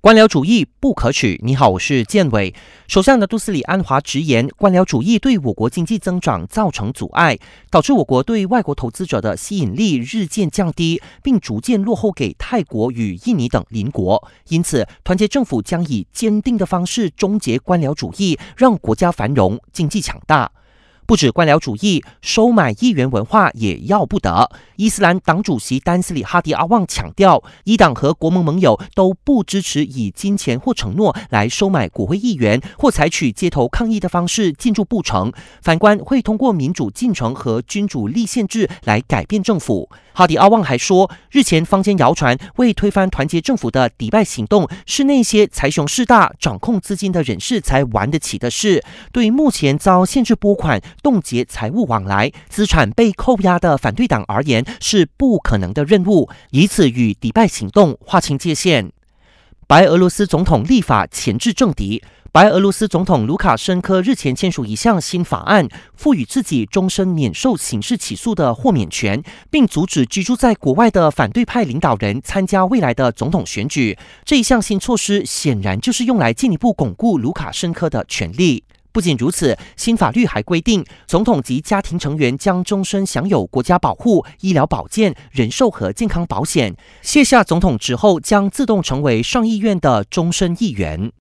官僚主义不可取。你好，我是建伟。首相的杜斯里安华直言，官僚主义对我国经济增长造成阻碍，导致我国对外国投资者的吸引力日渐降低，并逐渐落后给泰国与印尼等邻国。因此，团结政府将以坚定的方式终结官僚主义，让国家繁荣，经济强大。不止官僚主义，收买议员文化也要不得。伊斯兰党主席丹斯里哈迪阿旺强调，伊党和国盟盟友都不支持以金钱或承诺来收买国会议员，或采取街头抗议的方式进驻布城。反观会通过民主进程和君主立宪制来改变政府。哈迪阿旺还说，日前坊间谣传为推翻团结政府的迪拜行动，是那些财雄势大、掌控资金的人士才玩得起的事。對目前遭限制拨款。冻结财务往来、资产被扣押的反对党而言是不可能的任务，以此与迪拜行动划清界限。白俄罗斯总统立法鉗制政敌。白俄罗斯总统卢卡申科日前签署一项新法案，赋予自己终身免受刑事起诉的豁免权，并阻止居住在国外的反对派领导人参加未来的总统选举。这一项新措施显然就是用来进一步巩固卢卡申科的权力。不仅如此，新法律还规定，总统及家庭成员将终身享有国家保护、医疗保健、人寿和健康保险。卸下总统之后，将自动成为上议院的终身议员。